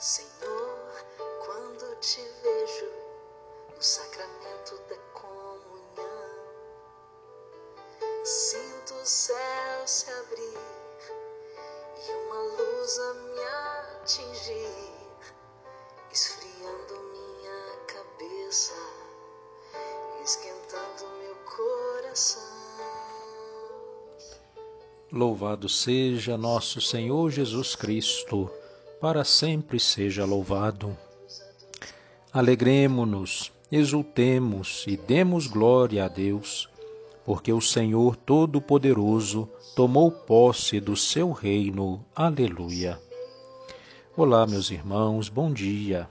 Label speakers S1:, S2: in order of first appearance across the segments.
S1: Senhor, quando te vejo no sacramento da comunhão, sinto o céu se abrir e uma luz a me atingir, esfriando minha cabeça, esquentando meu coração.
S2: Louvado seja nosso Senhor Jesus Cristo, para sempre seja louvado. Alegremo-nos, exultemos e demos glória a Deus, porque o Senhor Todo-Poderoso tomou posse do seu reino. Aleluia. Olá, meus irmãos, bom dia.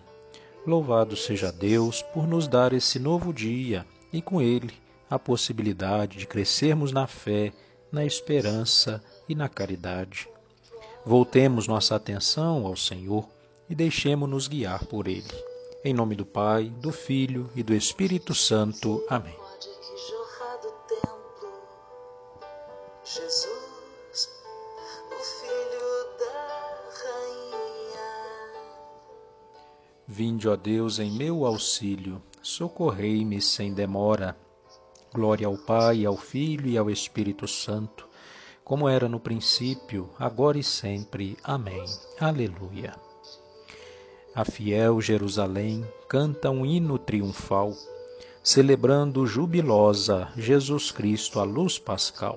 S2: Louvado seja Deus por nos dar esse novo dia e com ele a possibilidade de crescermos na fé na esperança e na caridade. Voltemos nossa atenção ao Senhor e deixemos-nos guiar por Ele. Em nome do Pai, do Filho e do Espírito Santo. Amém.
S1: Jesus, o Filho da Rainha.
S2: Vinde, ó Deus, em meu auxílio, socorrei-me sem demora. Glória ao Pai, ao Filho e ao Espírito Santo, como era no princípio, agora e sempre. Amém. Aleluia. A fiel Jerusalém canta um hino triunfal, celebrando jubilosa Jesus Cristo a luz pascal.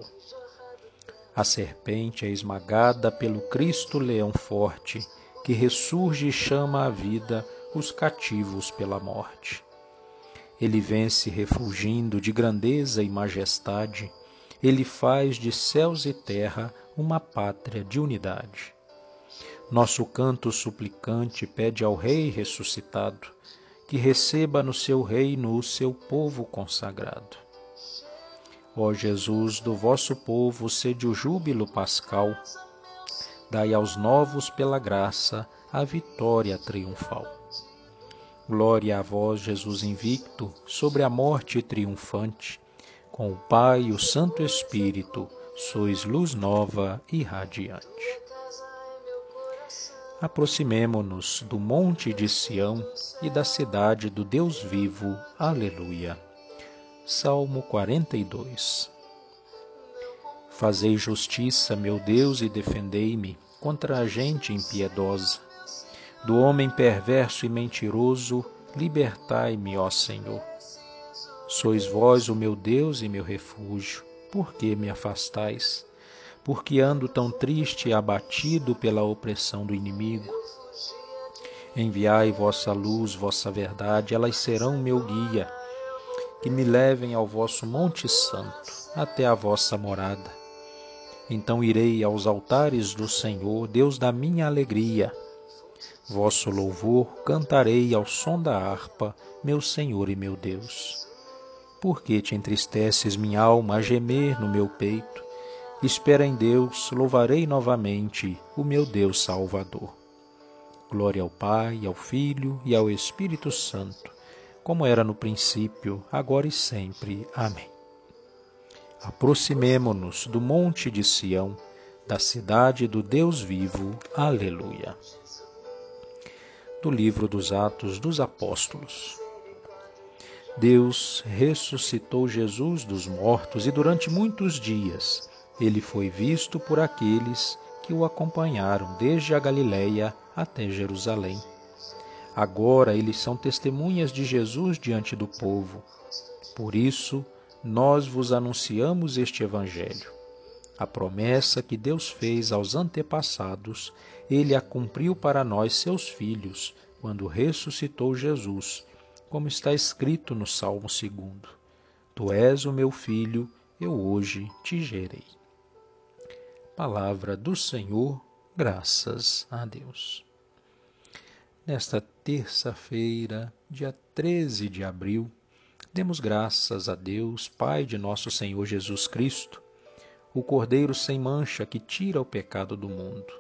S2: A serpente é esmagada pelo Cristo leão forte, que ressurge e chama à vida os cativos pela morte. Ele vence refulgindo de grandeza e majestade, ele faz de céus e terra uma pátria de unidade. Nosso canto suplicante pede ao Rei ressuscitado que receba no seu reino o seu povo consagrado. Ó Jesus, do vosso povo sede o júbilo pascal, dai aos novos pela graça a vitória triunfal. Glória a vós, Jesus invicto, sobre a morte triunfante. Com o Pai e o Santo Espírito, sois luz nova e radiante. Aproximemo-nos do monte de Sião e da cidade do Deus vivo. Aleluia. Salmo 42 Fazei justiça, meu Deus, e defendei-me contra a gente impiedosa do homem perverso e mentiroso, libertai-me, ó Senhor. Sois vós o meu Deus e meu refúgio, por que me afastais? Porque ando tão triste e abatido pela opressão do inimigo? Enviai vossa luz, vossa verdade, elas serão meu guia, que me levem ao vosso Monte Santo, até a vossa morada. Então irei aos altares do Senhor, Deus da minha alegria Vosso louvor cantarei ao som da harpa, meu Senhor e meu Deus. Por que te entristeces minha alma a gemer no meu peito? Espera em Deus, louvarei novamente o meu Deus Salvador. Glória ao Pai, ao Filho e ao Espírito Santo, como era no princípio, agora e sempre. Amém. Aproximemo-nos do monte de Sião, da cidade do Deus vivo. Aleluia do livro dos Atos dos Apóstolos. Deus ressuscitou Jesus dos mortos e durante muitos dias ele foi visto por aqueles que o acompanharam desde a Galiléia até Jerusalém. Agora eles são testemunhas de Jesus diante do povo. Por isso, nós vos anunciamos este Evangelho. A promessa que Deus fez aos antepassados, ele a cumpriu para nós, seus filhos, quando ressuscitou Jesus, como está escrito no Salmo 2. Tu és o meu filho, eu hoje te gerei. Palavra do Senhor, graças a Deus. Nesta terça-feira, dia 13 de abril, demos graças a Deus, Pai de nosso Senhor Jesus Cristo, o Cordeiro sem mancha que tira o pecado do mundo.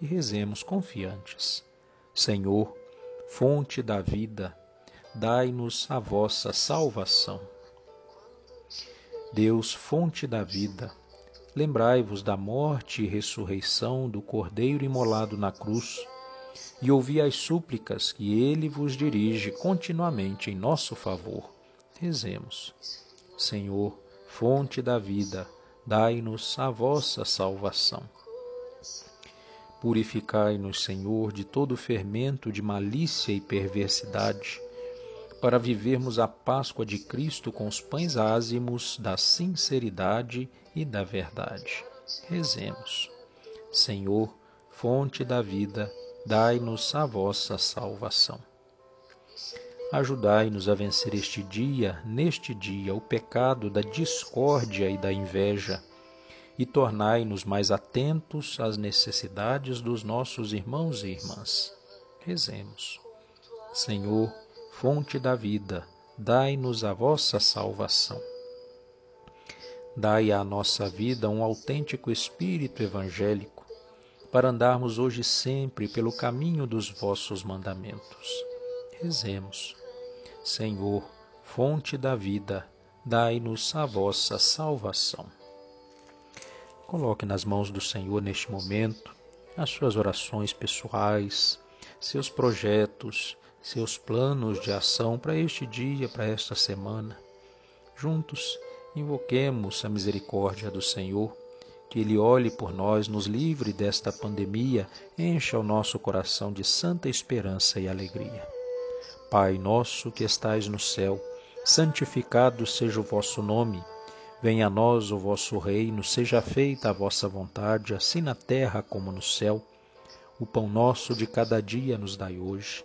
S2: E rezemos confiantes. Senhor, fonte da vida, dai-nos a vossa salvação. Deus, fonte da vida, lembrai-vos da morte e ressurreição do Cordeiro imolado na cruz, e ouvi as súplicas que ele vos dirige continuamente em nosso favor. Rezemos. Senhor, fonte da vida, dai-nos a vossa salvação. Purificai-nos, Senhor, de todo fermento de malícia e perversidade, para vivermos a Páscoa de Cristo com os pães ázimos da sinceridade e da verdade. Rezemos. Senhor, fonte da vida, dai-nos a vossa salvação. Ajudai-nos a vencer este dia, neste dia, o pecado da discórdia e da inveja, e tornai-nos mais atentos às necessidades dos nossos irmãos e irmãs. Rezemos. Senhor, fonte da vida, dai-nos a vossa salvação. Dai à nossa vida um autêntico espírito evangélico, para andarmos hoje sempre pelo caminho dos vossos mandamentos. Rezemos. Senhor, fonte da vida, dai-nos a vossa salvação. Coloque nas mãos do Senhor neste momento as suas orações pessoais, seus projetos, seus planos de ação para este dia, para esta semana. Juntos, invoquemos a misericórdia do Senhor que Ele olhe por nós, nos livre desta pandemia, encha o nosso coração de santa esperança e alegria. Pai nosso que estais no céu, santificado seja o vosso nome. Venha a nós o vosso reino, seja feita a vossa vontade, assim na terra como no céu. O pão nosso de cada dia nos dai hoje.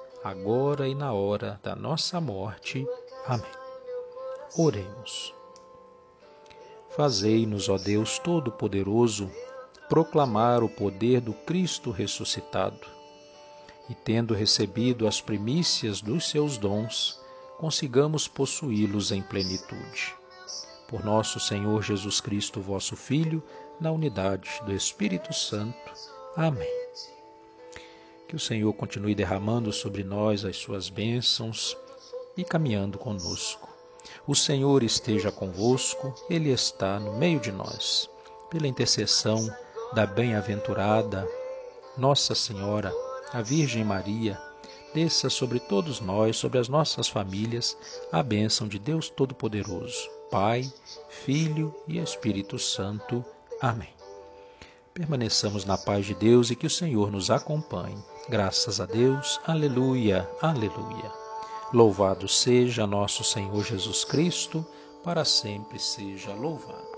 S2: agora e na hora da nossa morte. Amém. Oremos. Fazei-nos, ó Deus Todo-Poderoso, proclamar o poder do Cristo ressuscitado. E tendo recebido as primícias dos seus dons, consigamos possuí-los em plenitude. Por nosso Senhor Jesus Cristo, vosso Filho, na unidade do Espírito Santo. Amém. Que o Senhor continue derramando sobre nós as suas bênçãos e caminhando conosco. O Senhor esteja convosco, Ele está no meio de nós. Pela intercessão da bem-aventurada Nossa Senhora, a Virgem Maria, desça sobre todos nós, sobre as nossas famílias, a bênção de Deus Todo-Poderoso, Pai, Filho e Espírito Santo. Amém. Permaneçamos na paz de Deus e que o Senhor nos acompanhe. Graças a Deus. Aleluia, aleluia. Louvado seja nosso Senhor Jesus Cristo, para sempre seja louvado.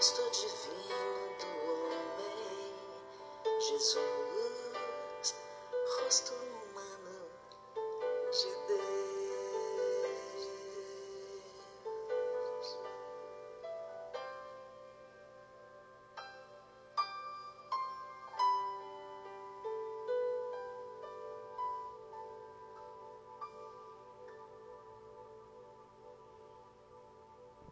S1: Rosto divino do Jesus, rosto